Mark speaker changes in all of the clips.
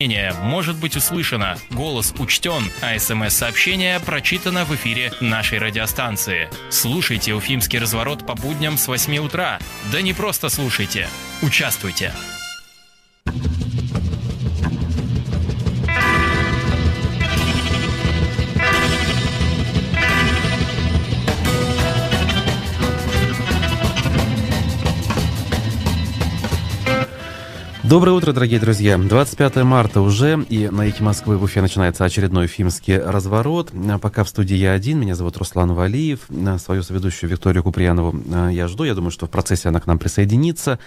Speaker 1: Мнение может быть услышано, голос учтен, а смс-сообщение прочитано в эфире нашей радиостанции. Слушайте «Уфимский разворот» по будням с 8 утра. Да не просто слушайте, участвуйте.
Speaker 2: Доброе утро, дорогие друзья. 25 марта уже, и на Эхе Москвы в Уфе начинается очередной фильмский разворот. Пока в студии я один, меня зовут Руслан Валиев. Свою соведущую Викторию Куприянову э, я жду. Я думаю, что в процессе она к нам присоединится.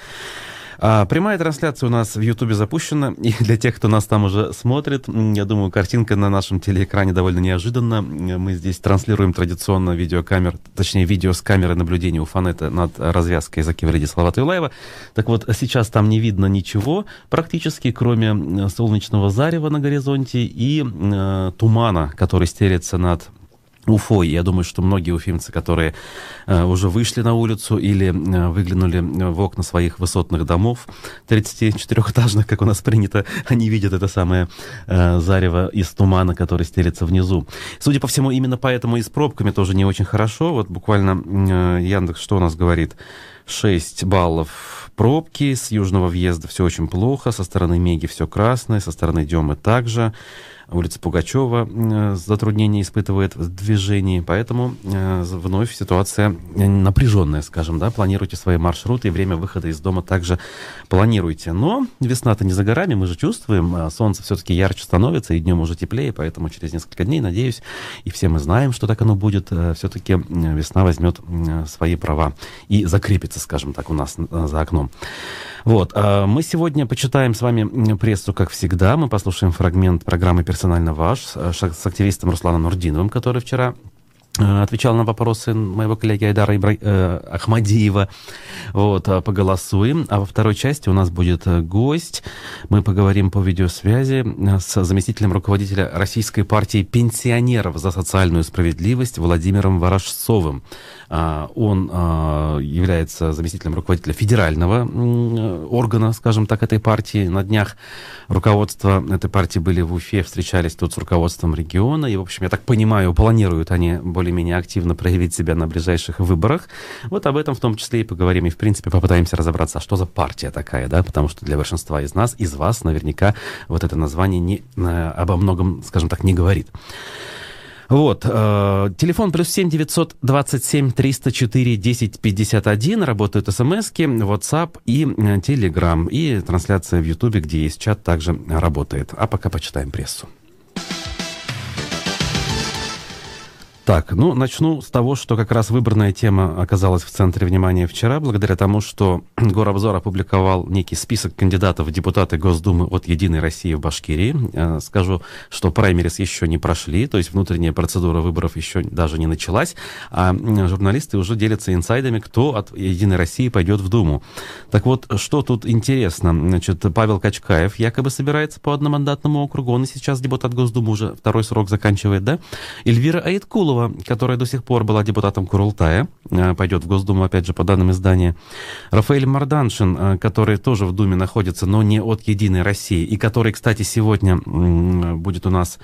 Speaker 2: А, прямая трансляция у нас в Ютубе запущена, и для тех, кто нас там уже смотрит, я думаю, картинка на нашем телеэкране довольно неожиданна. Мы здесь транслируем традиционно видеокамер, точнее, видео с камеры наблюдения у Фанета над развязкой Закивриди Салавата Юлаева. Так вот, сейчас там не видно ничего практически, кроме солнечного зарева на горизонте и э, тумана, который стелется над Уфой. Я думаю, что многие уфимцы, которые э, уже вышли на улицу или э, выглянули в окна своих высотных домов, 34-этажных, как у нас принято, они видят это самое э, зарево из тумана, который стелится внизу. Судя по всему, именно поэтому и с пробками тоже не очень хорошо. Вот буквально э, Яндекс что у нас говорит? 6 баллов пробки, с южного въезда все очень плохо, со стороны Меги все красное, со стороны Демы также улица Пугачева э, затруднения испытывает в движении, поэтому э, вновь ситуация напряженная, скажем, да, планируйте свои маршруты и время выхода из дома также планируйте. Но весна-то не за горами, мы же чувствуем, а солнце все-таки ярче становится, и днем уже теплее, поэтому через несколько дней, надеюсь, и все мы знаем, что так оно будет, э, все-таки весна возьмет свои права и закрепится, скажем так, у нас за окном. Вот. А мы сегодня почитаем с вами прессу, как всегда. Мы послушаем фрагмент программы «Персонально ваш» с активистом Русланом Нурдиновым, который вчера Э, отвечал на вопросы моего коллеги Айдара Ибра... э, Ахмадиева. Вот, а поголосуем. А во второй части у нас будет э, гость. Мы поговорим по видеосвязи э, с заместителем руководителя Российской партии пенсионеров за социальную справедливость Владимиром Ворожцовым. А, он является заместителем руководителя федерального органа, скажем так, этой партии. На днях руководство этой партии были в Уфе, встречались тут с руководством региона. И, в общем, я так понимаю, планируют они более более-менее активно проявить себя на ближайших выборах. Вот об этом в том числе и поговорим, и в принципе попытаемся разобраться, а что за партия такая, да, потому что для большинства из нас, из вас наверняка вот это название не, э, обо многом, скажем так, не говорит. Вот, э, телефон плюс семь девятьсот двадцать семь триста четыре десять пятьдесят один, работают смски, WhatsApp и э, Telegram, и трансляция в Ютубе, где есть чат, также работает. А пока почитаем прессу. Так, ну, начну с того, что как раз выбранная тема оказалась в центре внимания вчера, благодаря тому, что Горобзор опубликовал некий список кандидатов в депутаты Госдумы от «Единой России» в Башкирии. Э, скажу, что праймерис еще не прошли, то есть внутренняя процедура выборов еще даже не началась, а журналисты уже делятся инсайдами, кто от «Единой России» пойдет в Думу. Так вот, что тут интересно? Значит, Павел Качкаев якобы собирается по одномандатному округу, он и сейчас депутат Госдумы, уже второй срок заканчивает, да? Эльвира Айткулова Абдулова, которая до сих пор была депутатом Курултая, э, пойдет в Госдуму, опять же, по данным издания. Рафаэль Марданшин, э, который тоже в Думе находится, но не от «Единой России», и который, кстати, сегодня будет у нас...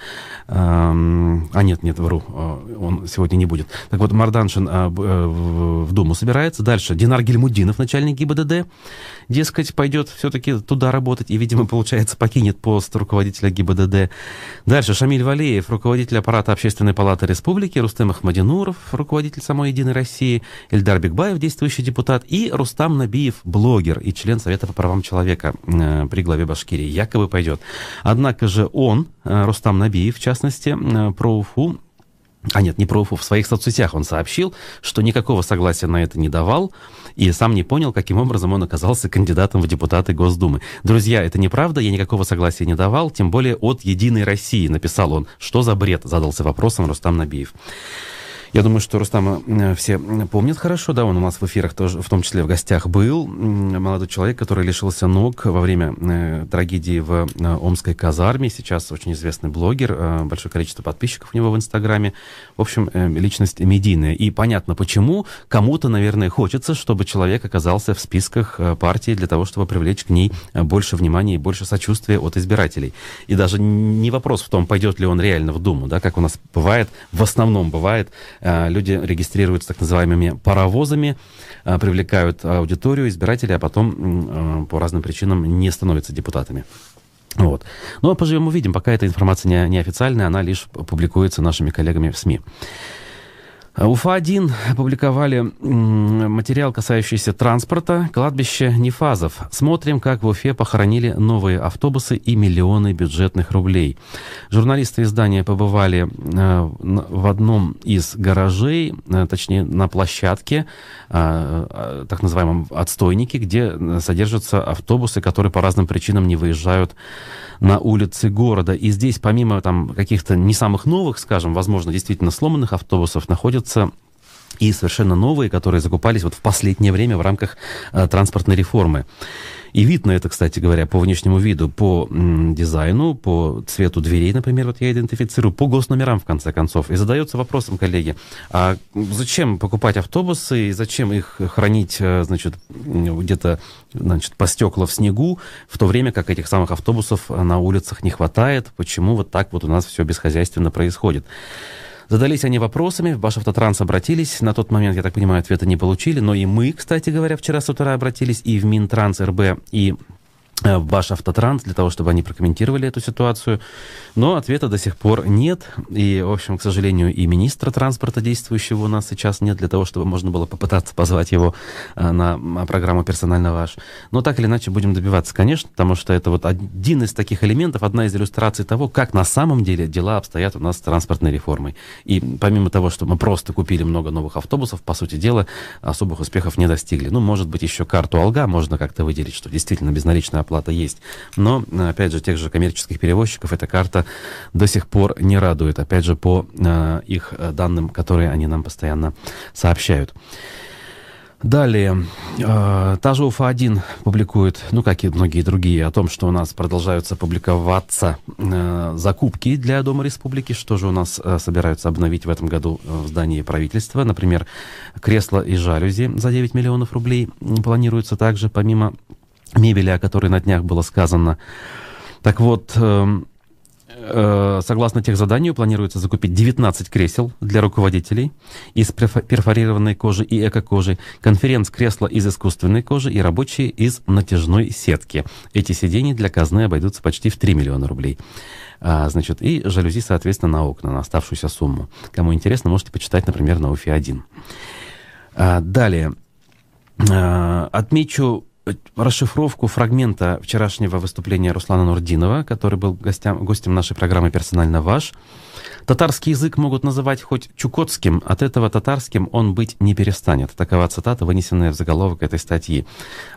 Speaker 2: Эм, а нет, нет, вру, э, он сегодня не будет. Так вот, Марданшин в Думу собирается. Дальше Динар Гельмудинов, начальник ГИБДД, дескать, пойдет все-таки туда работать и, видимо, получается, покинет пост руководителя ГИБДД. Дальше Шамиль Валеев, руководитель аппарата Общественной палаты Республики, Рустем Ахмадинуров, руководитель самой «Единой России», Эльдар Бекбаев, действующий депутат, и Рустам Набиев, блогер и член Совета по правам человека э, при главе Башкирии, якобы пойдет. Однако же он, э, Рустам Набиев, в частности, э, про Уфу, а нет, не про Уфу, в своих соцсетях он сообщил, что никакого согласия на это не давал, и сам не понял, каким образом он оказался кандидатом в депутаты Госдумы. Друзья, это неправда, я никакого согласия не давал, тем более от «Единой России», написал он. Что за бред, задался вопросом Рустам Набиев. Я думаю, что Рустама э, все помнят хорошо, да, он у нас в эфирах тоже, в том числе в гостях был. Молодой человек, который лишился ног во время э, трагедии в э, Омской казарме. Сейчас очень известный блогер, большое количество подписчиков у него в Инстаграме. В общем, личность медийная. И понятно, почему. Кому-то, наверное, хочется, чтобы человек оказался в списках партии для того, чтобы привлечь к ней больше внимания и больше сочувствия от избирателей. И даже не вопрос в том, пойдет ли он реально в Думу, да, как у нас бывает, в основном бывает, люди регистрируются так называемыми паровозами, э, привлекают аудиторию, избирателей, а потом э, по разным причинам не становятся депутатами. Вот. Но ну, а поживем увидим, пока эта информация не, неофициальная, она лишь публикуется нашими коллегами в СМИ. УФА-1 опубликовали материал, касающийся транспорта, кладбище Нефазов. Смотрим, как в Уфе похоронили новые автобусы и миллионы бюджетных рублей. Журналисты издания побывали э, в одном из гаражей, э, точнее на площадке, э, так называемом отстойнике, где содержатся автобусы, которые по разным причинам не выезжают на улицы города. И здесь, помимо там каких-то не самых новых, скажем, возможно, действительно сломанных автобусов, находятся и совершенно новые, которые закупались вот в последнее время в рамках э, транспортной реформы. И видно это, кстати говоря, по внешнему виду, по м, дизайну, по цвету дверей, например, вот я идентифицирую, по госномерам, в конце концов. И задается вопросом, коллеги, а зачем покупать автобусы и зачем их хранить, э, значит, где-то, значит, по стекла в снегу, в то время как этих самых автобусов на улицах не хватает? Почему вот так вот у нас все бесхозяйственно происходит? Задались они вопросами, в Башавтотранс обратились. На тот момент, я так понимаю, ответа не получили. Но и мы, кстати говоря, вчера с утра обратились и в Минтранс РБ, и в ваш автотранс для того, чтобы они прокомментировали эту ситуацию. Но ответа до сих пор нет. И, в общем, к сожалению, и министра транспорта действующего у нас сейчас нет для того, чтобы можно было попытаться позвать его э, на программу «Персонально ваш». Но так или иначе будем добиваться, конечно, потому что это вот один из таких элементов, одна из иллюстраций того, как на самом деле дела обстоят у нас с транспортной реформой. И помимо того, что мы просто купили много новых автобусов, по сути дела, особых успехов не достигли. Ну, может быть, еще карту Алга можно как-то выделить, что действительно безналичная оплата есть. Но, опять же, тех же коммерческих перевозчиков эта карта до сих пор не радует, опять же, по э, их э, данным, которые они нам постоянно сообщают. Далее, э, та же УФА-1 публикует, ну, как и многие другие, о том, что у нас продолжаются публиковаться э, закупки для Дома Республики, что же у нас э, собираются обновить в этом году э, в здании правительства. Например, кресло и жалюзи за 9 миллионов рублей планируется также, помимо мебели, о которой на днях было сказано. Так вот, эм, э, согласно тех заданию, планируется закупить 19 кресел для руководителей из перфорированной кожи и эко-кожи, конференц-кресла из искусственной кожи и рабочие из натяжной сетки. Эти сиденья для казны обойдутся почти в 3 миллиона рублей. А, значит, и жалюзи, соответственно, на окна, на оставшуюся сумму. Кому интересно, можете почитать, например, на УФИ-1. А, далее. А, отмечу расшифровку фрагмента вчерашнего выступления Руслана Нурдинова, который был гостям, гостем нашей программы «Персонально ваш». Татарский язык могут называть хоть чукотским, от этого татарским он быть не перестанет. Такова цитата, вынесенная в заголовок этой статьи.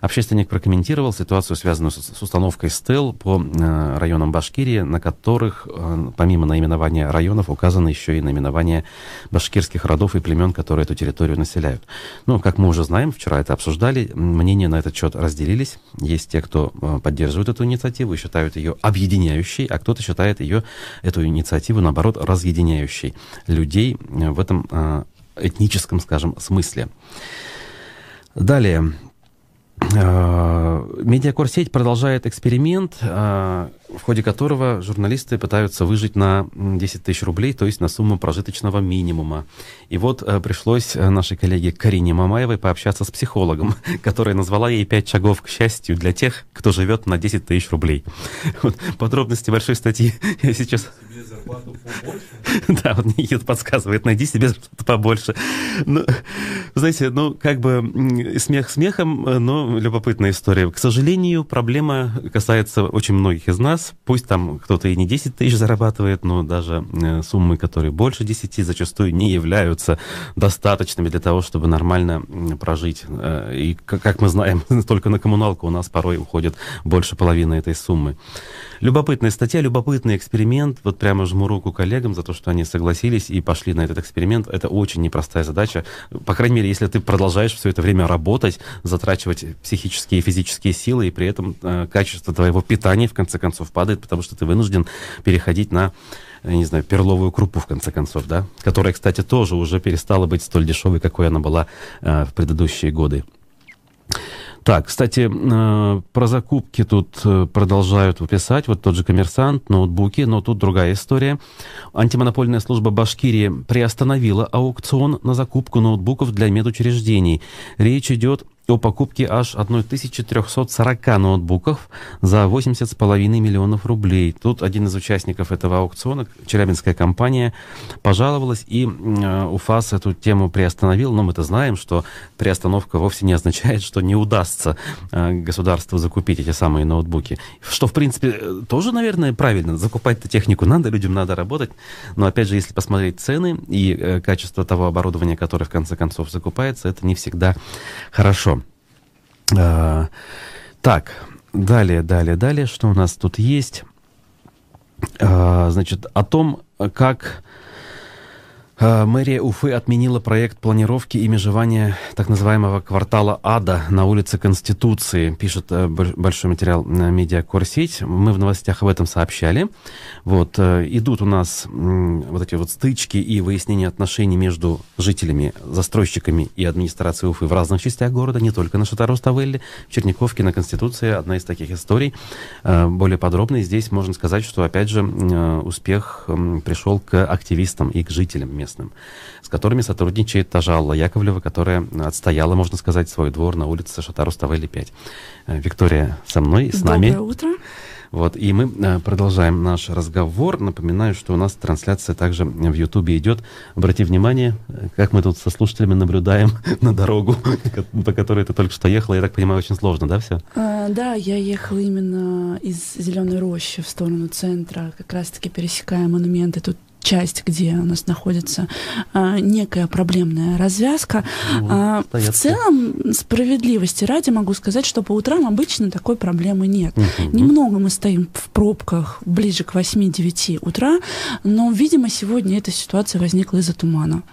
Speaker 2: Общественник прокомментировал ситуацию, связанную с, установкой стел по э, районам Башкирии, на которых, э, помимо наименования районов, указано еще и наименование башкирских родов и племен, которые эту территорию населяют. Ну, как мы уже знаем, вчера это обсуждали, мнения на этот счет разделились. Есть те, кто э, поддерживает эту инициативу и считают ее объединяющей, а кто-то считает ее, эту инициативу, наоборот, разъединяющей людей в этом э, этническом, скажем, смысле. Далее. Э, медиакорсеть продолжает эксперимент, э, в ходе которого журналисты пытаются выжить на 10 тысяч рублей, то есть на сумму прожиточного минимума. И вот э, пришлось нашей коллеге Карине Мамаевой пообщаться с психологом, которая назвала ей 5 шагов к счастью для тех, кто живет на 10 тысяч рублей. Вот, подробности большой статьи я сейчас... Да, вот Никита подсказывает, найди себе побольше. Ну, знаете, ну, как бы смех смехом, но любопытная история. К сожалению, проблема касается очень многих из нас. Пусть там кто-то и не 10 тысяч зарабатывает, но даже э, суммы, которые больше 10, зачастую не являются достаточными для того, чтобы нормально прожить. Э, и, как мы знаем, только на коммуналку у нас порой уходит больше половины этой суммы. Любопытная статья, любопытный эксперимент. Вот прямо жму руку коллегам за то, что они согласились и пошли на этот эксперимент. Это очень непростая задача. По крайней мере, если ты продолжаешь все это время работать, затрачивать психические и физические силы, и при этом э, качество твоего питания, в конце концов, падает, потому что ты вынужден переходить на не знаю, перловую крупу, в конце концов, да, которая, кстати, тоже уже перестала быть столь дешевой, какой она была э, в предыдущие годы. Так, кстати, э, про закупки тут э, продолжают писать, вот тот же коммерсант, ноутбуки, но тут другая история. Антимонопольная служба Башкирии приостановила аукцион на закупку ноутбуков для медучреждений. Речь идет о покупке аж 1340 ноутбуков за 80,5 миллионов рублей. Тут один из участников этого аукциона, челябинская компания, пожаловалась, и э, УФАС эту тему приостановил. Но мы-то знаем, что приостановка вовсе не означает, что не удастся э, государству закупить эти самые ноутбуки. Что, в принципе, тоже, наверное, правильно. Закупать-то технику надо, людям надо работать. Но, опять же, если посмотреть цены и э, качество того оборудования, которое, в конце концов, закупается, это не всегда хорошо. А, так, далее, далее, далее, что у нас тут есть? А, значит, о том, как мэрия Уфы отменила проект планировки и межевания так называемого квартала Ада на улице Конституции, пишет э, большой материал на медиакорсеть. Мы в новостях об этом сообщали. Вот, э, идут у нас вот эти вот стычки и выяснение отношений между жителями, застройщиками и администрацией Уфы в разных частях города, не только на Шатароставелле, в Черниковке, на Конституции. Одна из таких историй. Э, более подробно здесь можно сказать, что, опять же, успех пришел к активистам и к жителям местным, с которыми сотрудничает та же Алла Яковлева, которая отстояла, можно сказать, свой двор на улице Шатару Ставели 5. Э, Виктория со мной, с
Speaker 3: Доброе
Speaker 2: нами.
Speaker 3: Доброе утро.
Speaker 2: Вот, и мы э, продолжаем наш разговор. Напоминаю, что у нас трансляция также в Ютубе идет. Обрати внимание, э, как мы тут со слушателями наблюдаем на дорогу, по которой ты только что ехала. Я так понимаю, очень сложно, да, все?
Speaker 3: А, да, я ехала именно из Зеленой рощи в сторону центра, как раз-таки пересекая монументы. Тут часть, где у нас находится а, некая проблемная развязка. Ну, а, в целом, справедливости ради могу сказать, что по утрам обычно такой проблемы нет. Угу. Немного мы стоим в пробках ближе к 8-9 утра, но, видимо, сегодня эта ситуация возникла из-за тумана.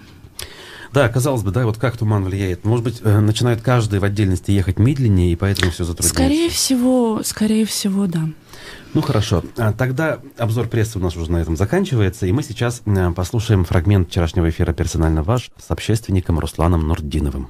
Speaker 2: Да, казалось бы, да, вот как туман влияет. Может быть, э, начинает каждый в отдельности ехать медленнее, и поэтому все затрудняется.
Speaker 3: Скорее всего, скорее всего, да.
Speaker 2: Ну хорошо, а, тогда обзор прессы у нас уже на этом заканчивается, и мы сейчас э, послушаем фрагмент вчерашнего эфира «Персонально ваш» с общественником Русланом Нурдиновым.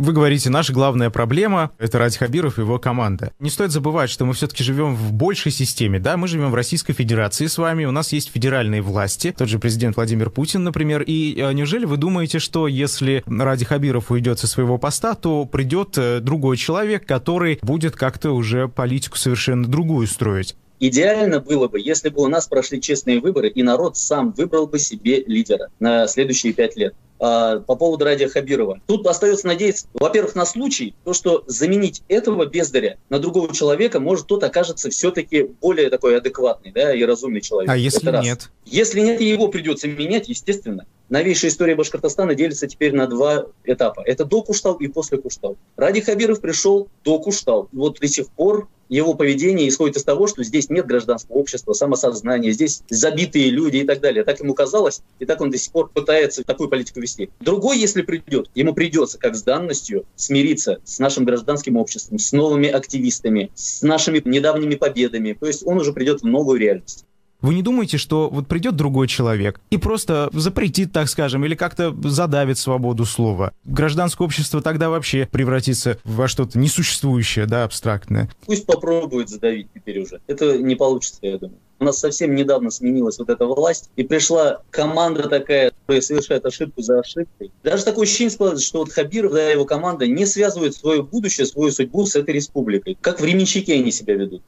Speaker 4: Вы говорите, наша главная проблема — это Ради Хабиров и его команда. Не стоит забывать, что мы все-таки живем в большей системе, да, мы живем в Российской Федерации с вами, у нас есть федеральные власти, тот же президент Владимир Путин, например, и э, неужели вы думаете, что если Ради Хабиров уйдет со своего поста, то придет э, другой человек, который будет как-то уже политику совершенно другую строить?
Speaker 5: Идеально было бы, если бы у нас прошли честные выборы, и народ сам выбрал бы себе лидера на следующие пять лет. А, по поводу Радия Хабирова. Тут остается надеяться, во-первых, на случай, то, что заменить этого бездаря на другого человека, может, тот окажется все-таки более такой адекватный да, и разумный человек.
Speaker 4: А если Это нет? Раз.
Speaker 5: Если нет, его придется менять, естественно. Новейшая история Башкортостана делится теперь на два этапа. Это до Куштау и после Куштау. Ради Хабиров пришел до Куштау. Вот до сих пор его поведение исходит из того, что здесь нет гражданского общества, самосознания, здесь забитые люди и так далее. Так ему казалось, и так он до сих пор пытается такую политику вести. Другой, если придет, ему придется, как с данностью, смириться с нашим гражданским обществом, с новыми активистами, с нашими недавними победами. То есть он уже придет в новую реальность.
Speaker 4: Вы не думаете, что вот придет другой человек и просто запретит, так скажем, или как-то задавит свободу слова? Гражданское общество тогда вообще превратится во что-то несуществующее, да, абстрактное.
Speaker 5: Пусть попробует задавить теперь уже. Это не получится, я думаю. У нас совсем недавно сменилась вот эта власть, и пришла команда такая, которая совершает ошибку за ошибкой. Даже такое ощущение складывается, что вот Хабиров, да, его команда не связывают свое будущее, свою судьбу с этой республикой. Как временщики они себя ведут.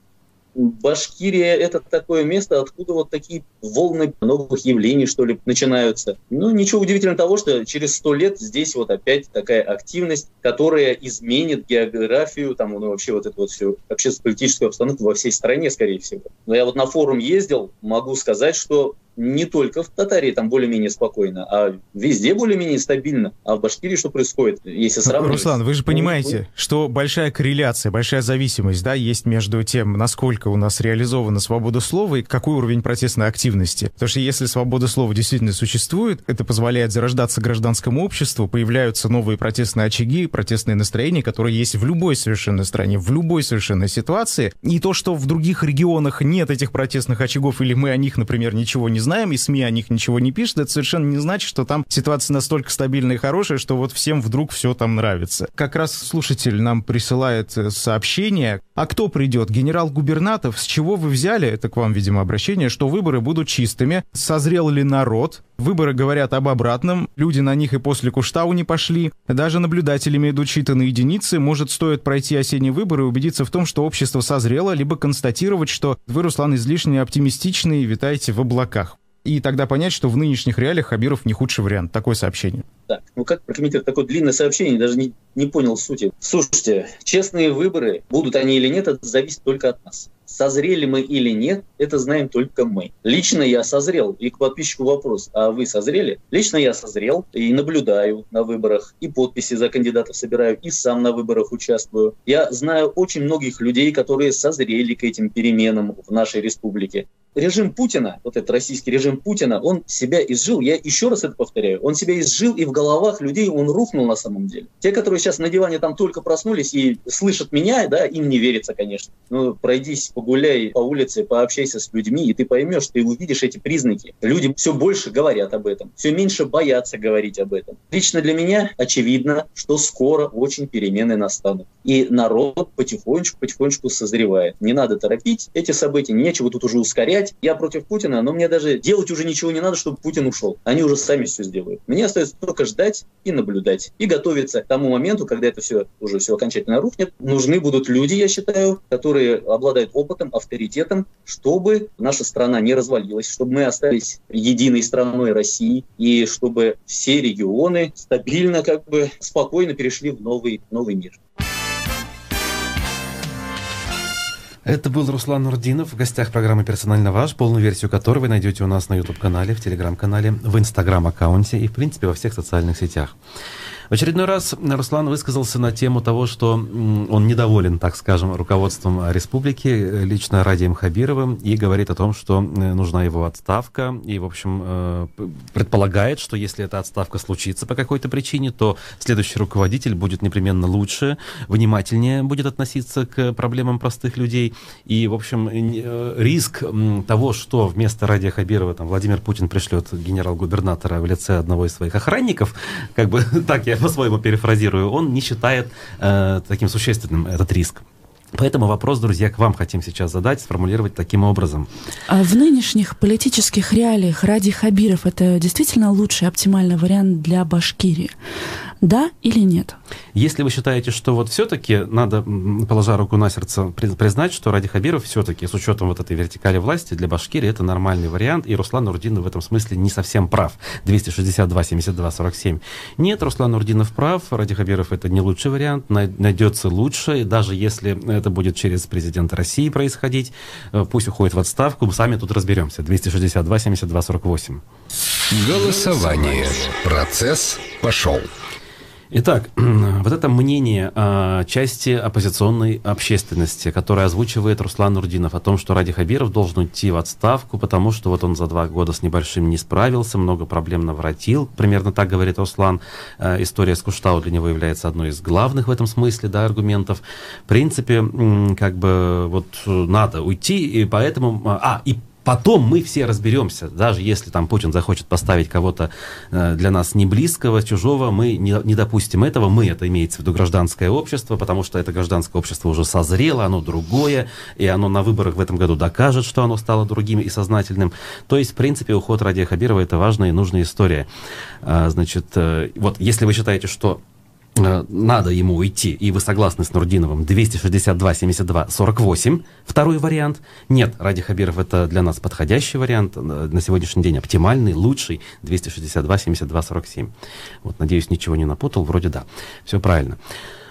Speaker 5: Башкирия — это такое место, откуда вот такие волны новых явлений, что ли, начинаются. Ну, ничего удивительного того, что через сто лет здесь вот опять такая активность, которая изменит географию, там, ну, вообще вот эту вот всю общественно-политическую обстановку во всей стране, скорее всего. Но я вот на форум ездил, могу сказать, что не только в Татарии там более-менее спокойно, а везде более-менее стабильно. А в Башкирии что происходит, если сравнивать?
Speaker 4: Руслан, вы же понимаете, что большая корреляция, большая зависимость да, есть между тем, насколько у нас реализована свобода слова и какой уровень протестной активности. Потому что если свобода слова действительно существует, это позволяет зарождаться гражданскому обществу, появляются новые протестные очаги, протестные настроения, которые есть в любой совершенно стране, в любой совершенно ситуации. И то, что в других регионах нет этих протестных очагов, или мы о них, например, ничего не знаем, и СМИ о них ничего не пишут, это совершенно не значит, что там ситуация настолько стабильная и хорошая, что вот всем вдруг все там нравится. Как раз слушатель нам присылает э, сообщение. А кто придет? Генерал-губернатов? С чего вы взяли, это к вам, видимо, обращение, что выборы будут чистыми? Созрел ли народ? Выборы говорят об обратном. Люди на них и после Куштау не пошли. Даже наблюдателями идут считанные единицы. Может, стоит пройти осенние выборы и убедиться в том, что общество созрело, либо констатировать, что вы, Руслан, излишне оптимистичный и витаете в облаках. И тогда понять, что в нынешних реалиях Хабиров не худший вариант. Такое сообщение.
Speaker 5: Так, ну как прокомментировать такое длинное сообщение, даже не, не понял сути. Слушайте, честные выборы, будут они или нет, это зависит только от нас. Созрели мы или нет, это знаем только мы. Лично я созрел. И к подписчику вопрос, а вы созрели? Лично я созрел и наблюдаю на выборах, и подписи за кандидатов собираю, и сам на выборах участвую. Я знаю очень многих людей, которые созрели к этим переменам в нашей республике режим Путина, вот этот российский режим Путина, он себя изжил, я еще раз это повторяю, он себя изжил, и в головах людей он рухнул на самом деле. Те, которые сейчас на диване там только проснулись и слышат меня, да, им не верится, конечно. Ну, пройдись, погуляй по улице, пообщайся с людьми, и ты поймешь, ты увидишь эти признаки. Люди все больше говорят об этом, все меньше боятся говорить об этом. Лично для меня очевидно, что скоро очень перемены настанут. И народ потихонечку-потихонечку созревает. Не надо торопить эти события, нечего тут уже ускорять, кричать «я против Путина», но мне даже делать уже ничего не надо, чтобы Путин ушел. Они уже сами все сделают. Мне остается только ждать и наблюдать. И готовиться к тому моменту, когда это все уже все окончательно рухнет. Нужны будут люди, я считаю, которые обладают опытом, авторитетом, чтобы наша страна не развалилась, чтобы мы остались единой страной России, и чтобы все регионы стабильно, как бы спокойно перешли в новый, новый мир.
Speaker 2: Это был Руслан Нурдинов в гостях программы «Персонально ваш», полную версию которой вы найдете у нас на YouTube-канале, в Telegram-канале, в Instagram-аккаунте и, в принципе, во всех социальных сетях. В очередной раз Руслан высказался на тему того, что он недоволен, так скажем, руководством республики, лично Радием Хабировым, и говорит о том, что э, нужна его отставка, и, в общем, э, предполагает, что если эта отставка случится по какой-то причине, то следующий руководитель будет непременно лучше, внимательнее будет относиться к проблемам простых людей, и, в общем, э, риск того, что вместо Радия Хабирова там, Владимир Путин пришлет генерал-губернатора в лице одного из своих охранников, как бы так я по-своему перефразирую, он не считает э, таким существенным этот риск. Поэтому вопрос, друзья, к вам хотим сейчас задать, сформулировать таким образом.
Speaker 3: А в нынешних политических реалиях Ради Хабиров это действительно лучший оптимальный вариант для Башкирии? Да или нет?
Speaker 2: Если вы считаете, что вот все-таки надо, положа руку на сердце, признать, что Ради Хабиров все-таки с учетом вот этой вертикали власти для Башкирии это нормальный вариант, и Руслан Урдинов в этом смысле не совсем прав. 262, 72, 47. Нет, Руслан Урдинов прав, Ради Хабиров это не лучший вариант, найдется лучше, и даже если это будет через президента России происходить, э, пусть уходит в отставку, мы сами тут разберемся. 262, 72, 48.
Speaker 6: Голосование. Процесс пошел.
Speaker 2: Итак, вот это мнение э, части оппозиционной общественности, которое озвучивает Руслан Нурдинов о том, что Ради Хабиров должен уйти в отставку, потому что вот он за два года с небольшим не справился, много проблем наворотил. Примерно так говорит Руслан. Э, история с Куштау для него является одной из главных в этом смысле да, аргументов. В принципе, как бы вот надо уйти, и поэтому... А, и Потом мы все разберемся, даже если там Путин захочет поставить кого-то э, для нас не близкого, чужого, мы не, не допустим этого. Мы, это имеется в виду гражданское общество, потому что это гражданское общество уже созрело, оно другое, и оно на выборах в этом году докажет, что оно стало другим и сознательным. То есть, в принципе, уход Радия Хабирова это важная и нужная история. А, значит, э, вот если вы считаете, что надо ему уйти, и вы согласны с Нурдиновым, 262, 72, 48, второй вариант. Нет, Ради Хабиров это для нас подходящий вариант, э, на сегодняшний день оптимальный, лучший, 262, 72, 47. Вот, надеюсь, ничего не напутал, вроде да, все правильно.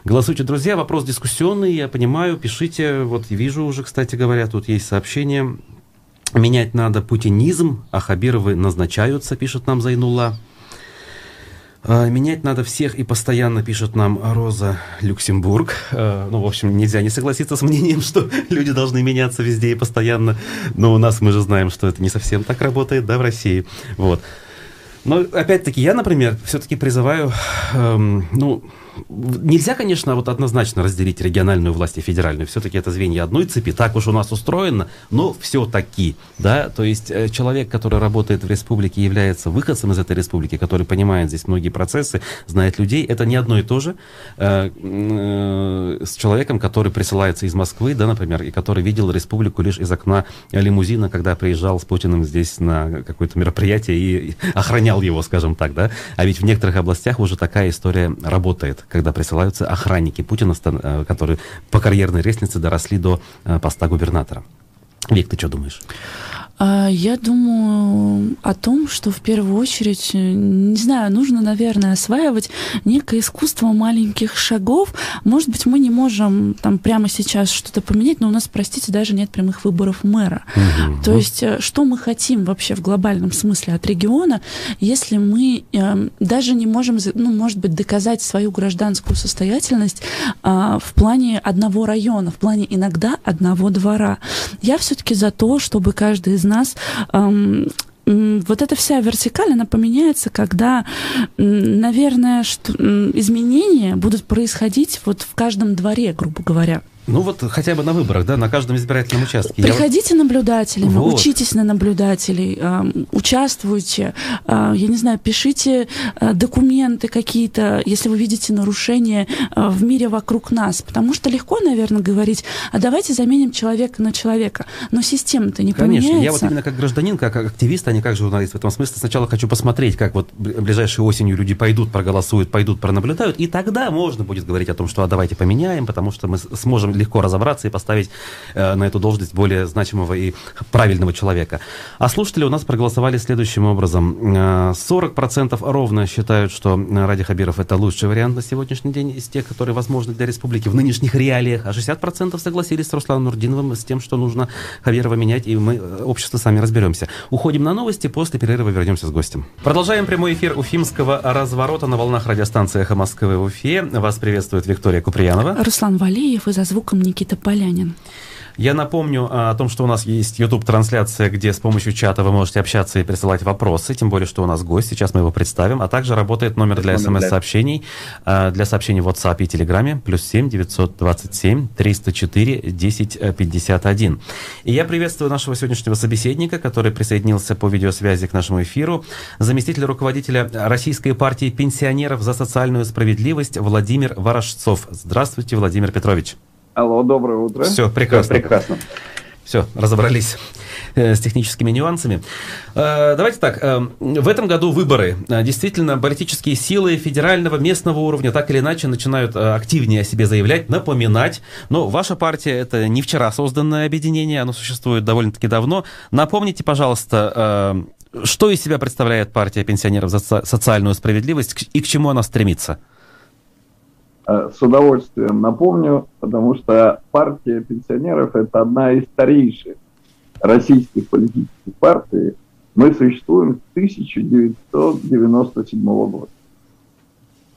Speaker 2: Голосуйте, друзья, вопрос дискуссионный, я понимаю, пишите, вот вижу уже, кстати говоря, тут есть сообщение. Менять надо путинизм, а Хабировы назначаются, пишет нам Зайнула. А, менять надо всех и постоянно, пишет нам Роза Люксембург. А, ну, в общем, нельзя не согласиться с мнением, что люди должны меняться везде и постоянно. Но у нас мы же знаем, что это не совсем так работает, да, в России. Вот. Но, опять-таки, я, например, все-таки призываю, эм, ну, Нельзя, конечно, вот однозначно разделить региональную власть и федеральную. Все-таки это звенья одной цепи. Так уж у нас устроено, но все-таки. Да? То есть э, человек, который работает в республике, является выходцем из этой республики, который понимает здесь многие процессы, знает людей. Это не одно и то же э, э, с человеком, который присылается из Москвы, да, например, и который видел республику лишь из окна лимузина, когда приезжал с Путиным здесь на какое-то мероприятие и охранял его, скажем так. Да? А ведь в некоторых областях уже такая история работает когда присылаются охранники Путина, э, которые по карьерной лестнице доросли до э, поста губернатора. Вик, ты что думаешь?
Speaker 3: А, я думаю о том, что в первую очередь, э, не знаю, нужно, наверное, осваивать некое искусство маленьких шагов. Может быть, мы не можем там прямо сейчас что-то поменять, но у нас, простите, даже нет прямых выборов мэра. Угу. То есть, э, что мы хотим вообще в глобальном смысле от региона, если мы э, даже не можем, ну, может быть, доказать свою гражданскую состоятельность э, в плане одного района, в плане иногда одного двора. Я все-таки за то, чтобы каждый из нас вот эта вся вертикаль, она поменяется, когда, наверное, что изменения будут происходить вот в каждом дворе, грубо говоря.
Speaker 2: Ну вот хотя бы на выборах, да, на каждом избирательном участке.
Speaker 3: Приходите я... наблюдателями, вот. учитесь на наблюдателей, э, участвуйте, э, я не знаю, пишите э, документы какие-то, если вы видите нарушения э, в мире вокруг нас. Потому что легко, наверное, говорить, а давайте заменим человека на человека. Но система-то не
Speaker 2: Конечно,
Speaker 3: поменяется.
Speaker 2: я вот именно как гражданин, как активист, а не как журналист в этом смысле, сначала хочу посмотреть, как вот ближайшей осенью люди пойдут, проголосуют, пойдут, пронаблюдают, и тогда можно будет говорить о том, что а давайте поменяем, потому что мы сможем легко разобраться и поставить э, на эту должность более значимого и правильного человека. А слушатели у нас проголосовали следующим образом. 40% э, ровно считают, что Ради Хабиров это лучший вариант на сегодняшний день из тех, которые возможны для республики в нынешних реалиях, а 60% согласились с Русланом Нурдиновым с тем, что нужно Хабирова менять, и мы, э, общество, сами разберемся. Уходим на новости, после перерыва вернемся с гостем. Продолжаем прямой эфир Уфимского разворота на волнах радиостанции «Эхо Москвы» в Уфе. Вас приветствует Виктория Куприянова.
Speaker 3: Руслан Валиев и за звук звуком Никита Полянин.
Speaker 2: Я напомню а, о том, что у нас есть YouTube-трансляция, где с помощью чата вы можете общаться и присылать вопросы, тем более, что у нас гость, сейчас мы его представим, а также работает номер для смс-сообщений, а, для сообщений в WhatsApp и Telegram, плюс 7 927 304 1051. И я приветствую нашего сегодняшнего собеседника, который присоединился по видеосвязи к нашему эфиру, заместитель руководителя Российской партии пенсионеров за социальную справедливость Владимир Ворожцов. Здравствуйте, Владимир Петрович.
Speaker 7: Алло, доброе утро.
Speaker 2: Все, прекрасно.
Speaker 7: Все, прекрасно.
Speaker 2: Все, разобрались э, с техническими нюансами. Э, давайте так, э, в этом году выборы. Действительно, политические силы федерального, местного уровня так или иначе начинают активнее о себе заявлять, напоминать. Но ваша партия – это не вчера созданное объединение, оно существует довольно-таки давно. Напомните, пожалуйста, что из себя представляет партия пенсионеров за социальную справедливость и к чему она стремится?
Speaker 7: Э, с удовольствием напомню, потому что партия пенсионеров – это одна из старейших российских политических партий. Мы существуем с 1997 года.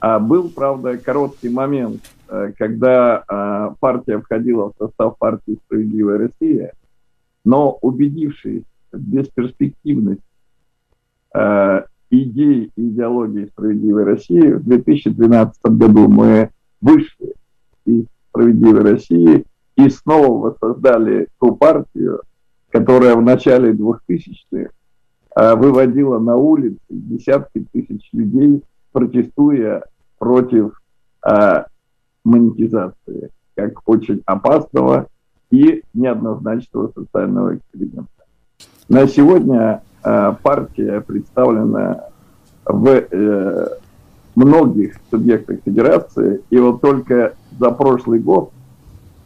Speaker 7: А был, правда, короткий момент, э, когда э, партия входила в состав партии «Справедливая Россия», но убедившись в бесперспективность идей и идеологии «Справедливой России», в 2012 году мы вышли из «Справедливой России» и снова воссоздали ту партию, которая в начале 2000-х а, выводила на улицы десятки тысяч людей, протестуя против а, монетизации как очень опасного и неоднозначного социального эксперимента. На сегодня партия представлена в э, многих субъектах федерации, и вот только за прошлый год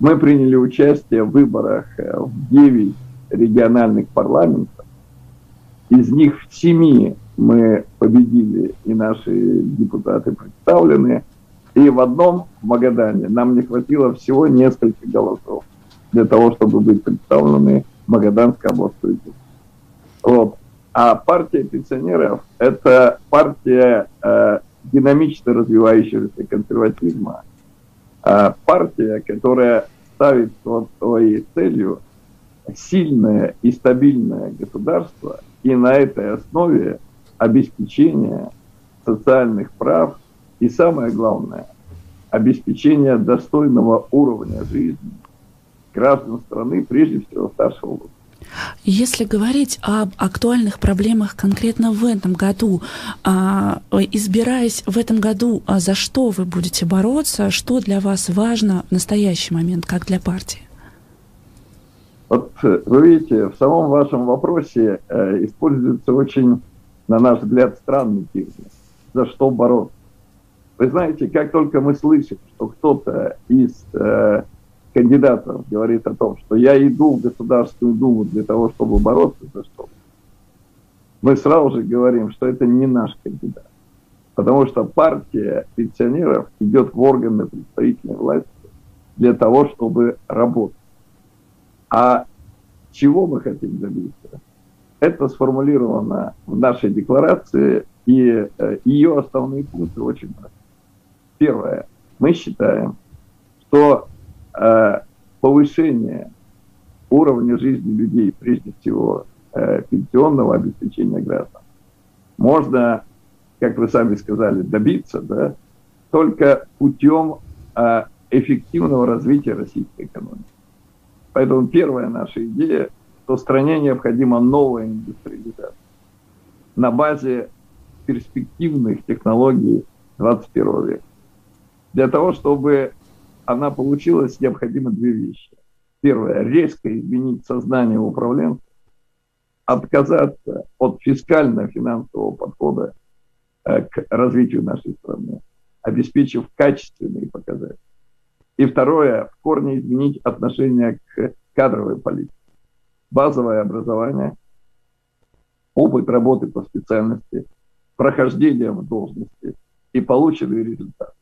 Speaker 7: мы приняли участие в выборах э, в 9 региональных парламентов. Из них в 7 мы победили, и наши депутаты представлены. И в одном, в Магадане, нам не хватило всего нескольких голосов для того, чтобы быть представлены в Магаданской областной. Вот. А партия пенсионеров – это партия э, динамично развивающегося консерватизма, э, партия, которая ставит своей целью сильное и стабильное государство и на этой основе обеспечение социальных прав и самое главное обеспечение достойного уровня жизни граждан страны, прежде всего старшего возраста.
Speaker 3: Если говорить об актуальных проблемах конкретно в этом году, а, избираясь в этом году, а за что вы будете бороться, что для вас важно в настоящий момент, как для партии?
Speaker 7: Вот э, вы видите, в самом вашем вопросе э, используется очень, на наш взгляд, странный термин. За что бороться? Вы знаете, как только мы слышим, что кто-то из э, кандидатов говорит о том, что я иду в Государственную Думу для того, чтобы бороться за что мы сразу же говорим, что это не наш кандидат. Потому что партия пенсионеров идет в органы представительной власти для того, чтобы работать. А чего мы хотим добиться? Это сформулировано в нашей декларации, и э, ее основные пункты очень простые. Первое. Мы считаем, что повышение уровня жизни людей, прежде всего э, пенсионного обеспечения граждан, можно, как вы сами сказали, добиться да, только путем э, эффективного развития российской экономики. Поэтому первая наша идея, что стране необходима новая индустриализация на базе перспективных технологий 21 века. Для того, чтобы она получилась, необходимо две вещи. Первое, резко изменить сознание управленцев, отказаться от фискально-финансового подхода э, к развитию нашей страны, обеспечив качественные показатели. И второе, в корне изменить отношение к кадровой политике. Базовое образование, опыт работы по специальности, прохождение в должности и полученные результаты.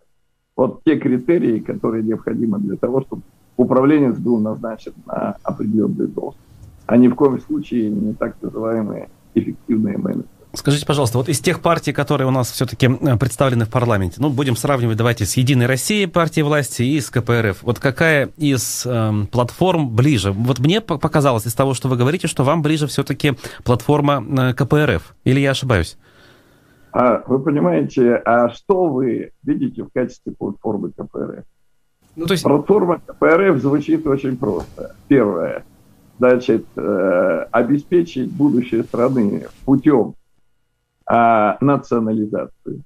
Speaker 7: Вот те критерии, которые необходимы для того, чтобы управленец был назначен на определенную должность, а ни в коем случае не так называемые эффективные менеджеры.
Speaker 2: Скажите, пожалуйста, вот из тех партий, которые у нас все-таки э, представлены в парламенте, ну, будем сравнивать, давайте, с «Единой Россией» партии власти и с КПРФ. Вот какая из э, платформ ближе? Вот мне показалось из того, что вы говорите, что вам ближе все-таки платформа э, КПРФ. Или я ошибаюсь?
Speaker 7: А вы понимаете, а что вы видите в качестве платформы КПРФ? Ну, то есть... Платформа КПРФ звучит очень просто. Первое, значит, э, обеспечить будущее страны путем а национализацию.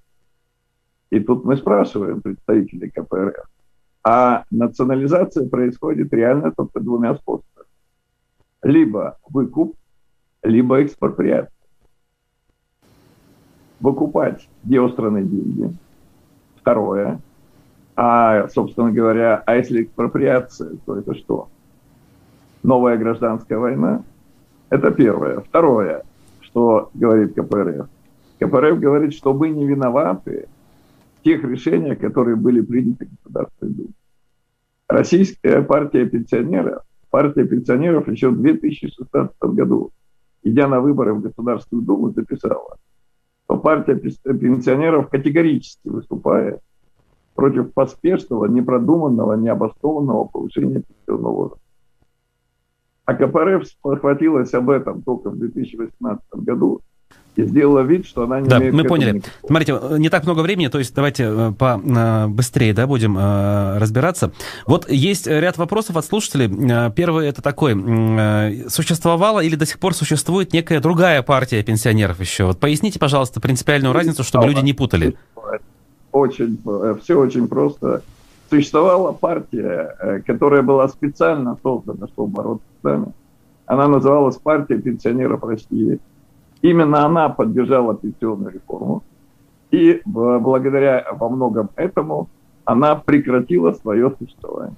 Speaker 7: И тут мы спрашиваем представителей КПРФ, а национализация происходит реально только двумя способами. Либо выкуп, либо экспроприация. Выкупать страны деньги. Второе. А, собственно говоря, а если экспроприация, то это что? Новая гражданская война? Это первое. Второе, что говорит КПРФ. КПРФ говорит, что мы не виноваты в тех решениях, которые были приняты Государственной Думой. Российская партия пенсионеров, партия пенсионеров еще в 2016 году, идя на выборы в Государственную Думу, записала, что партия пенсионеров категорически выступает против поспешного, непродуманного, необоснованного повышения пенсионного возраста. А КПРФ спохватилась об этом только в 2018 году и сделала вид, что она не
Speaker 2: да, имеет мы поняли. Никакого. Смотрите, не так много времени, то есть давайте э, по э, быстрее, да, будем э, разбираться. Вот есть ряд вопросов от слушателей. Первый это такой: существовала или до сих пор существует некая другая партия пенсионеров еще? Вот поясните, пожалуйста, принципиальную разницу, чтобы люди не путали.
Speaker 7: Очень, все очень просто. Существовала партия, которая была специально создана, чтобы бороться с нами. Она называлась партия пенсионеров России Именно она поддержала пенсионную реформу. И благодаря во многом этому она прекратила свое существование.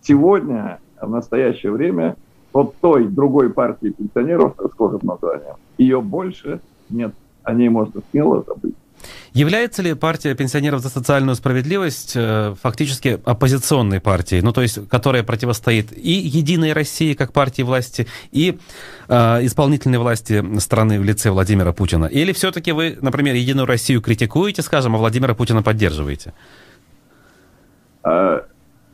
Speaker 7: Сегодня, в настоящее время, вот той другой партии пенсионеров, с схожим названием, ее больше нет. о ней можно смело забыть.
Speaker 2: Является ли партия пенсионеров за социальную справедливость э, фактически оппозиционной партией, ну то есть которая противостоит и Единой России как партии власти, и э, исполнительной власти страны в лице Владимира Путина? Или все-таки вы, например, Единую Россию критикуете, скажем, а Владимира Путина поддерживаете?
Speaker 7: А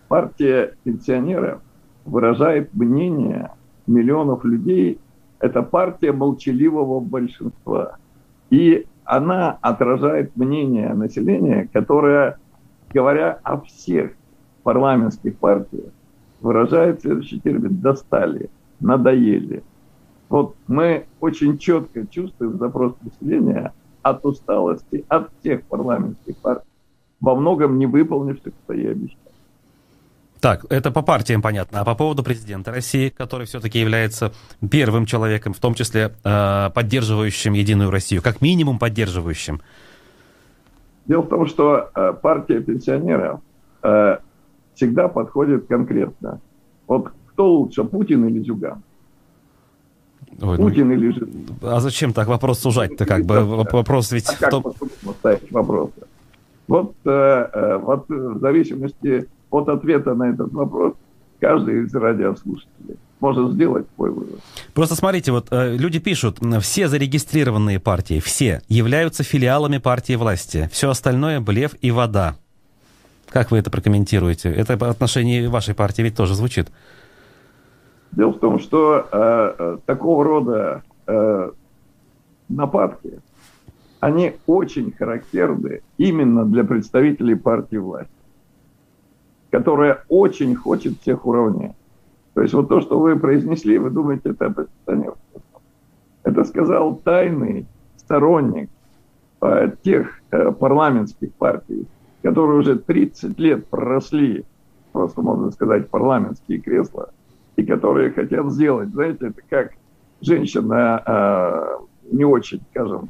Speaker 7: партия пенсионеров выражает мнение миллионов людей. Это партия молчаливого большинства. И она отражает мнение населения, которое, говоря о всех парламентских партиях, выражает следующий термин «достали», «надоели». Вот мы очень четко чувствуем запрос населения от усталости от всех парламентских партий, во многом не выполнивших свои обещания.
Speaker 2: Так, это по партиям понятно. А по поводу президента России, который все-таки является первым человеком, в том числе э, поддерживающим Единую Россию, как минимум поддерживающим.
Speaker 7: Дело в том, что э, партия пенсионеров э, всегда подходит конкретно. Вот кто лучше, Путин или Зюган?
Speaker 2: Ой, ну, Путин ну, или же... А зачем так вопрос сужать-то как бы? Вопрос ведь...
Speaker 7: А как том... ставить вопросы? Вот, э, э, вот в зависимости от ответа на этот вопрос каждый из радиослушателей может сделать свой вывод.
Speaker 2: Просто смотрите, вот э, люди пишут, все зарегистрированные партии, все являются филиалами партии власти. Все остальное блеф и вода. Как вы это прокомментируете? Это по отношению вашей партии ведь тоже звучит.
Speaker 7: Дело в том, что э, э такого рода э, нападки, они очень характерны именно для представителей партии власти которая очень хочет всех уравнять. То есть вот то, что вы произнесли, вы думаете, это оппозиционер. Это сказал тайный сторонник э, тех э, парламентских партий, которые уже 30 лет проросли, просто можно сказать, парламентские кресла, и которые хотят сделать, знаете, это как женщина э, не очень, скажем,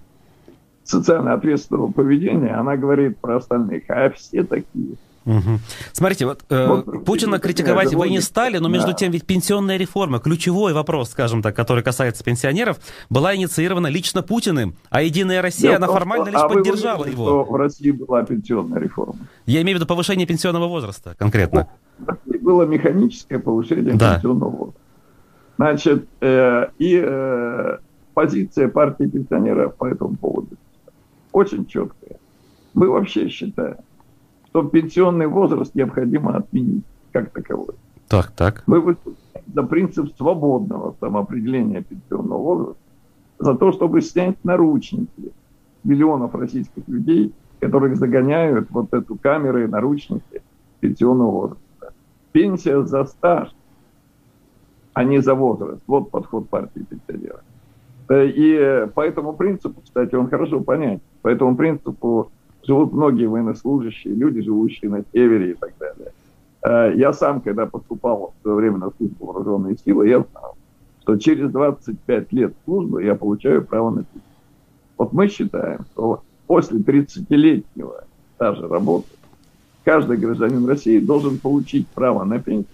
Speaker 7: социально ответственного поведения, она говорит про остальных, а все такие –
Speaker 2: Угу. Смотрите, вот, э, вот Путина критиковать вы не стали, но между да. тем ведь пенсионная реформа, ключевой вопрос, скажем так, который касается пенсионеров, была инициирована лично Путиным, а Единая Россия, Дело она формально что, лишь а поддержала
Speaker 7: вы
Speaker 2: его.
Speaker 7: Что в России была пенсионная реформа.
Speaker 2: Я имею в виду повышение пенсионного возраста конкретно.
Speaker 7: Ну, было механическое повышение да. пенсионного возраста. Значит, э, и э, позиция партии пенсионеров по этому поводу очень четкая. Мы вообще считаем, что пенсионный возраст необходимо отменить как таковой.
Speaker 2: Так, так.
Speaker 7: Мы выступаем за принцип свободного самоопределения пенсионного возраста, за то, чтобы снять наручники миллионов российских людей, которых загоняют вот эту камеры и наручники пенсионного возраста. Пенсия за стаж, а не за возраст. Вот подход партии пенсионеров. Э, и по этому принципу, кстати, он хорошо понять. По этому принципу живут многие военнослужащие, люди, живущие на севере и так далее. Э, я сам, когда поступал в свое время на службу вооруженные силы, я знал, что через 25 лет службы я получаю право на пенсию. Вот мы считаем, что после 30-летнего стажа работы каждый гражданин России должен получить право на пенсию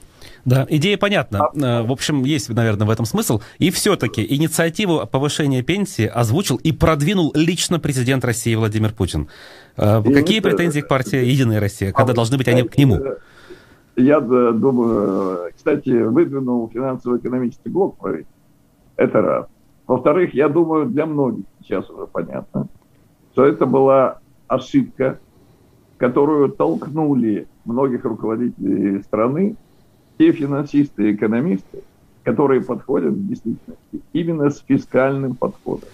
Speaker 2: да, идея понятна. А, в общем, есть, наверное, в этом смысл. И все-таки инициативу повышения пенсии озвучил и продвинул лично президент России Владимир Путин. И Какие претензии к партии «Единая Россия», когда а должны быть они к нему?
Speaker 7: Я думаю, кстати, выдвинул финансово-экономический блок правительства. Это раз. Во-вторых, я думаю, для многих сейчас уже понятно, что это была ошибка, которую толкнули многих руководителей страны те финансисты и экономисты, которые подходят в действительности именно с фискальным подходом.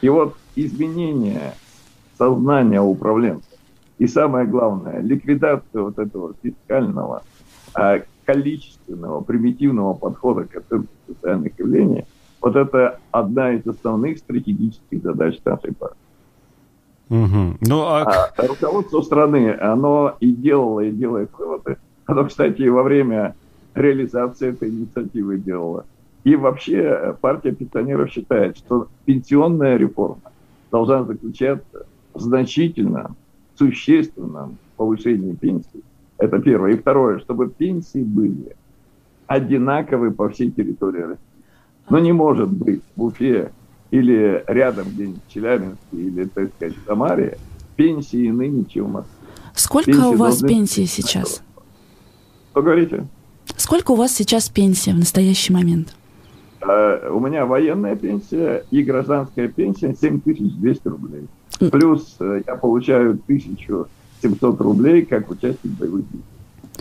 Speaker 7: И вот изменение сознания управленцев и самое главное, ликвидация вот этого фискального, а, количественного, примитивного подхода к оценке социальных явлений, вот это одна из основных стратегических задач нашей партии. Угу. Ну, а... А руководство страны, оно и делало, и делает выводы. Оно, кстати, во время реализация этой инициативы делала. И вообще э, партия пенсионеров считает, что пенсионная реформа должна заключаться в значительном, существенном повышении пенсий. Это первое. И второе, чтобы пенсии были одинаковы по всей территории России. Но не может быть в Уфе или рядом где-нибудь в Челябинске, или, так сказать, в Самаре, пенсии иными, чем в Москве.
Speaker 3: Сколько пенсии у вас пенсии сейчас?
Speaker 7: Что говорите?
Speaker 3: Сколько у вас сейчас пенсия в настоящий момент?
Speaker 7: Uh, у меня военная пенсия и гражданская пенсия 7200 рублей. Плюс uh, я получаю 1700 рублей как участник боевых действий.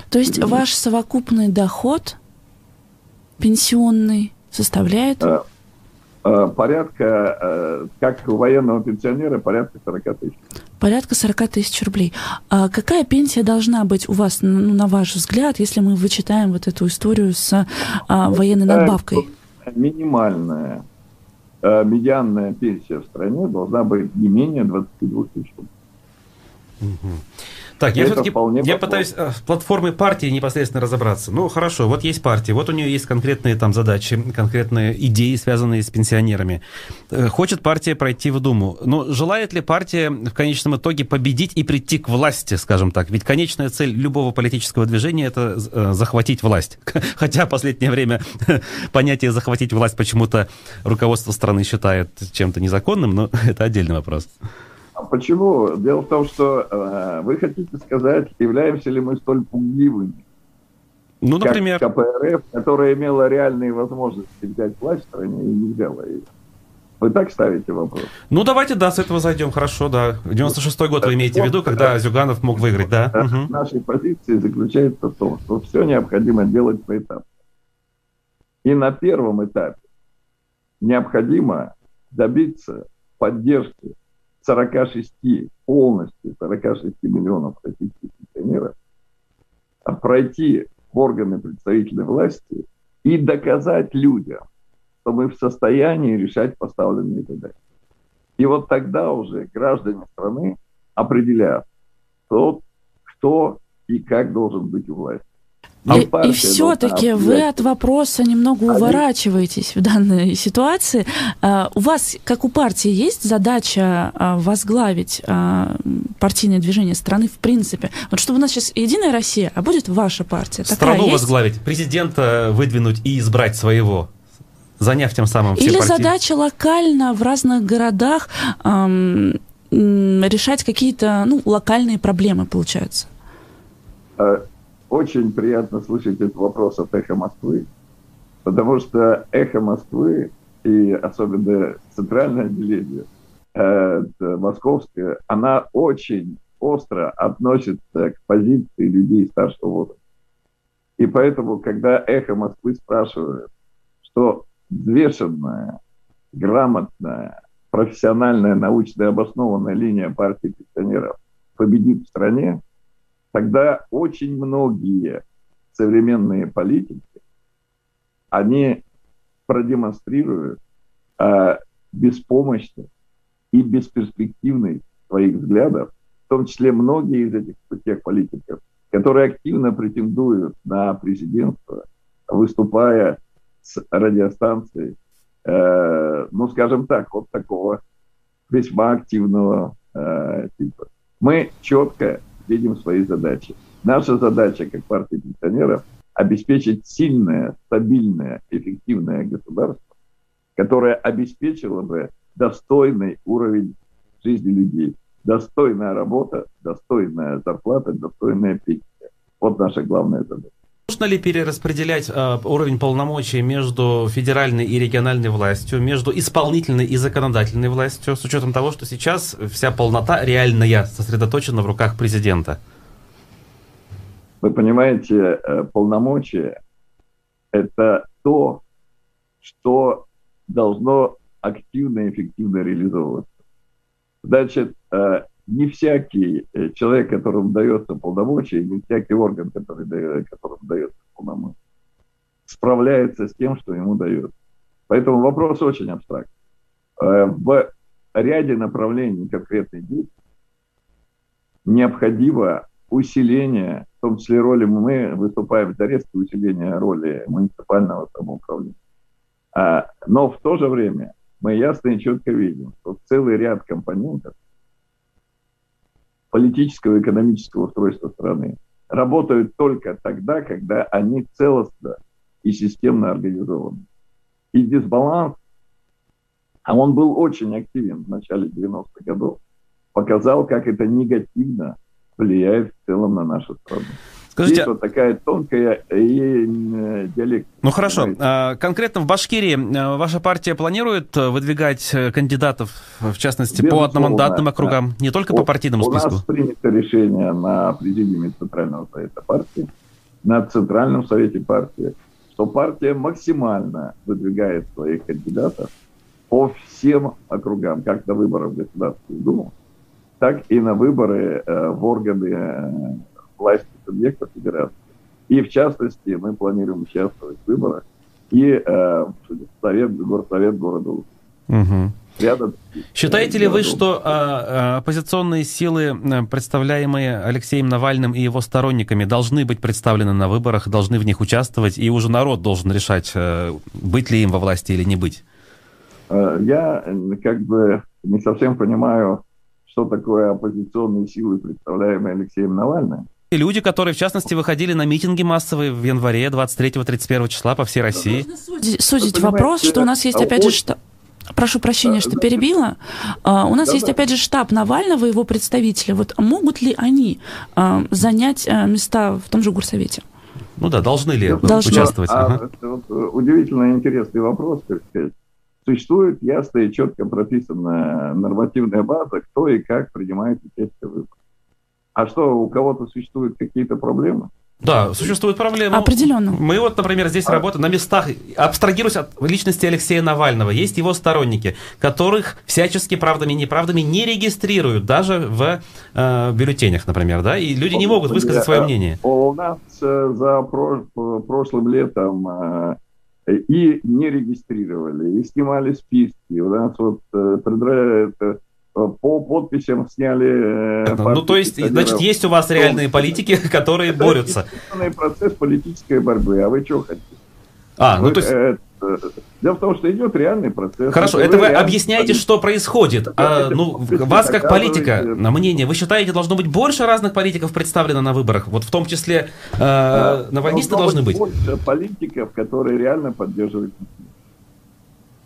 Speaker 3: То есть ваш совокупный доход пенсионный составляет? Uh,
Speaker 7: порядка, как у военного пенсионера, порядка 40 тысяч.
Speaker 3: Порядка 40 тысяч рублей. А какая пенсия должна быть у вас, ну, на ваш взгляд, если мы вычитаем вот эту историю с а, военной надбавкой?
Speaker 7: Минимальная а, медианная пенсия в стране должна быть не менее 22 тысяч рублей.
Speaker 2: Так, я все-таки я пытаюсь э, в платформе партии непосредственно разобраться. Ну, хорошо, вот есть партия, вот у нее есть конкретные там задачи, конкретные идеи, связанные с пенсионерами. Э, хочет партия пройти в Думу. Но желает ли партия в конечном итоге победить и прийти к власти, скажем так? Ведь конечная цель любого политического движения – это э, захватить власть. Хотя в последнее время понятие «захватить власть» почему-то руководство страны считает чем-то незаконным, но это отдельный вопрос.
Speaker 7: А почему? Дело в том, что э, вы хотите сказать, являемся ли мы столь пугливыми,
Speaker 2: ну, например.
Speaker 7: Как КПРФ, которая имела реальные возможности взять власть в стране и не взяла ее. Вы так ставите вопрос?
Speaker 2: Ну, давайте, да, с этого зайдем. Хорошо, да. 96-й год вы имеете в виду, когда Зюганов мог выиграть, да?
Speaker 7: Угу. Нашей позиции заключается в том, что все необходимо делать по этапу. И на первом этапе необходимо добиться поддержки 46, полностью 46 миллионов российских пенсионеров, а пройти в органы представительной власти и доказать людям, что мы в состоянии решать поставленные задачи. И вот тогда уже граждане страны определят, кто, кто и как должен быть у власти.
Speaker 3: И, и все-таки вы от вопроса немного уворачиваетесь в данной ситуации. Uh, у вас, как у партии, есть задача uh, возглавить uh, партийное движение страны в принципе? Вот чтобы у нас сейчас Единая Россия, а будет ваша партия?
Speaker 2: Страну возглавить, президента выдвинуть и избрать своего заняв тем самым все
Speaker 3: Или
Speaker 2: партии.
Speaker 3: задача локально в разных городах эм, решать какие-то ну, локальные проблемы, получается?
Speaker 7: Очень приятно слышать этот вопрос от «Эхо Москвы», потому что «Эхо Москвы» и особенно центральное отделение, э, московское, она очень остро относится к позиции людей старшего возраста. И поэтому, когда «Эхо Москвы» спрашивает, что взвешенная, грамотная, профессиональная, научно обоснованная линия партии пенсионеров победит в стране, тогда очень многие современные политики, они продемонстрируют э, беспомощность и бесперспективность своих взглядов, в том числе многие из этих тех политиков, которые активно претендуют на президентство, выступая с радиостанцией, э, ну, скажем так, вот такого весьма активного э, типа. Мы четко видим свои задачи. Наша задача, как партия пенсионеров, обеспечить сильное, стабильное, эффективное государство, которое обеспечило бы достойный уровень жизни людей. Достойная работа, достойная зарплата, достойная пенсия. Вот наша главная задача.
Speaker 2: Нужно ли перераспределять э, уровень полномочий между федеральной и региональной властью, между исполнительной и законодательной властью, с учетом того, что сейчас вся полнота реальная сосредоточена в руках президента?
Speaker 7: Вы понимаете, э, полномочия – это то, что должно активно и эффективно реализовываться. Значит, э, не всякий э, человек, которому дается полномочия, не всякий орган, который дает, которому дается полномочия, справляется с тем, что ему дают. Поэтому вопрос очень абстрактный. Э, в ряде направлений конкретной деятельности необходимо усиление, в том числе роли мы выступаем за резкое усиление роли муниципального самоуправления. А, но в то же время мы ясно и четко видим, что целый ряд компонентов политического и экономического устройства страны работают только тогда, когда они целостно и системно организованы. И дисбаланс а он был очень активен в начале 90-х годов, показал, как это негативно влияет в целом на нашу страну. Скажите, Здесь вот такая тонкая и э, диалект.
Speaker 2: Ну хорошо, а, конкретно в Башкирии э, ваша партия планирует выдвигать э, кандидатов, в частности, Безусловно, по одномандатным округам, да. не только по партийному списку? У
Speaker 7: нас принято решение на президиуме Центрального совета партии, на Центральном совете партии, что партия максимально выдвигает своих кандидатов по всем округам, как на выборах в Государственную Думу, так и на выборы э, в органы э, власти субъекта федерации. И в частности, мы планируем участвовать в выборах и э, совет, горсовет города
Speaker 2: Угу. Рядом. Считаете ли вы, что а, а, оппозиционные силы, э, представляемые Алексеем Навальным и его сторонниками, должны быть представлены на выборах, должны в них участвовать, и уже народ должен решать, э, быть ли им во власти или не быть?
Speaker 7: Э, я как бы не совсем понимаю, что такое оппозиционные силы, представляемые Алексеем Навальным.
Speaker 2: И люди, которые, в частности, выходили на митинги массовые в январе 23-31 числа по всей России.
Speaker 3: Можно судить, судить вопрос, что у нас есть, опять же, штаб... Прошу прощения, что перебила. Uh, у нас да, есть, да. опять же, штаб Навального, его представители. Вот могут ли они uh, занять uh, места в том же горсовете?
Speaker 2: Ну да, должны ли должны. участвовать? А, ага.
Speaker 7: Это вот удивительно интересный вопрос, так сказать существует ясная и четко прописанная нормативная база, кто и как принимает участие в выборах. А что, у кого-то существуют какие-то проблемы?
Speaker 2: Да, существуют проблемы.
Speaker 3: Определенно.
Speaker 2: Мы вот, например, здесь а... работаем на местах, абстрагируясь от личности Алексея Навального. Есть его сторонники, которых всячески правдами и неправдами не регистрируют, даже в э, бюллетенях, например, да, и люди не могут высказать свое мнение.
Speaker 7: У нас э, за прошлым летом э, и не регистрировали, и снимали списки. У нас вот э, это, по подписям сняли...
Speaker 2: Это, ну, то есть, значит, есть у вас реальные политики, которые это борются.
Speaker 7: Это процесс политической борьбы. А вы что хотите?
Speaker 2: А, ну, вы, то есть...
Speaker 7: Это, дело в том, что идет реальный процесс.
Speaker 2: Хорошо, это, вы, вы объясняете, что происходит. а, ну, вас как политика, на мнение, вы считаете, должно быть больше разных политиков представлено на выборах? Вот в том числе э, да, навальнисты должны быть?
Speaker 7: Больше политиков, которые реально поддерживают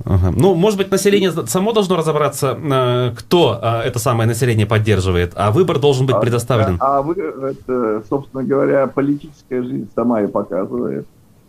Speaker 2: Ага. Ну, может быть, население само должно разобраться, э, кто э, это самое население поддерживает, а выбор должен быть предоставлен.
Speaker 7: А, а вы, это, собственно говоря, политическая жизнь сама и показывает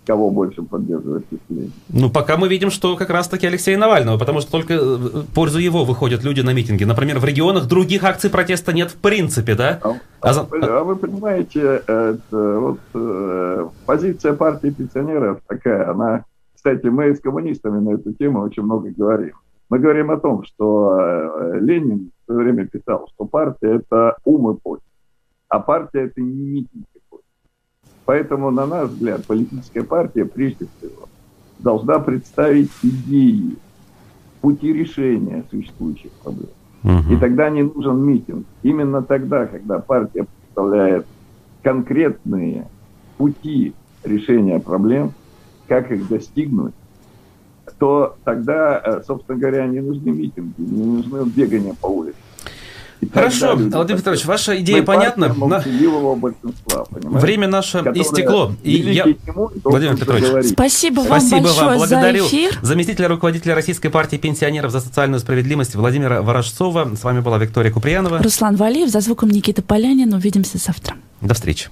Speaker 7: кого больше поддерживает население.
Speaker 2: Ну, пока мы видим, что как раз-таки Алексея Навального, потому что только в пользу его выходят люди на митинги. Например, в регионах других акций протеста нет в принципе, да?
Speaker 7: А, а, а, а вы понимаете, это, вот, э, позиция партии пенсионеров такая, она кстати, мы с коммунистами на эту тему очень много говорим. Мы говорим о том, что э, Ленин в свое время писал, что партия – это ум и почта, а партия – это не митинг какой. Поэтому, на наш взгляд, политическая партия, прежде всего, должна представить идеи, пути решения существующих проблем. Угу. И тогда не нужен митинг. Именно тогда, когда партия представляет конкретные пути решения проблем – как их достигнуть, то тогда, э, собственно говоря, не нужны митинги, не нужны бегания по улице.
Speaker 2: Хорошо, Владимир Петрович, ваша идея понятна. На... Время наше истекло. И я...
Speaker 3: Владимир Петрович, спасибо вам спасибо большое вам.
Speaker 2: Благодарю
Speaker 3: за эфир.
Speaker 2: заместителя руководителя Российской партии пенсионеров за социальную справедливость Владимира Ворожцова. С вами была Виктория Куприянова.
Speaker 3: Руслан Валиев, за звуком Никита Полянин. Увидимся завтра.
Speaker 2: До встречи.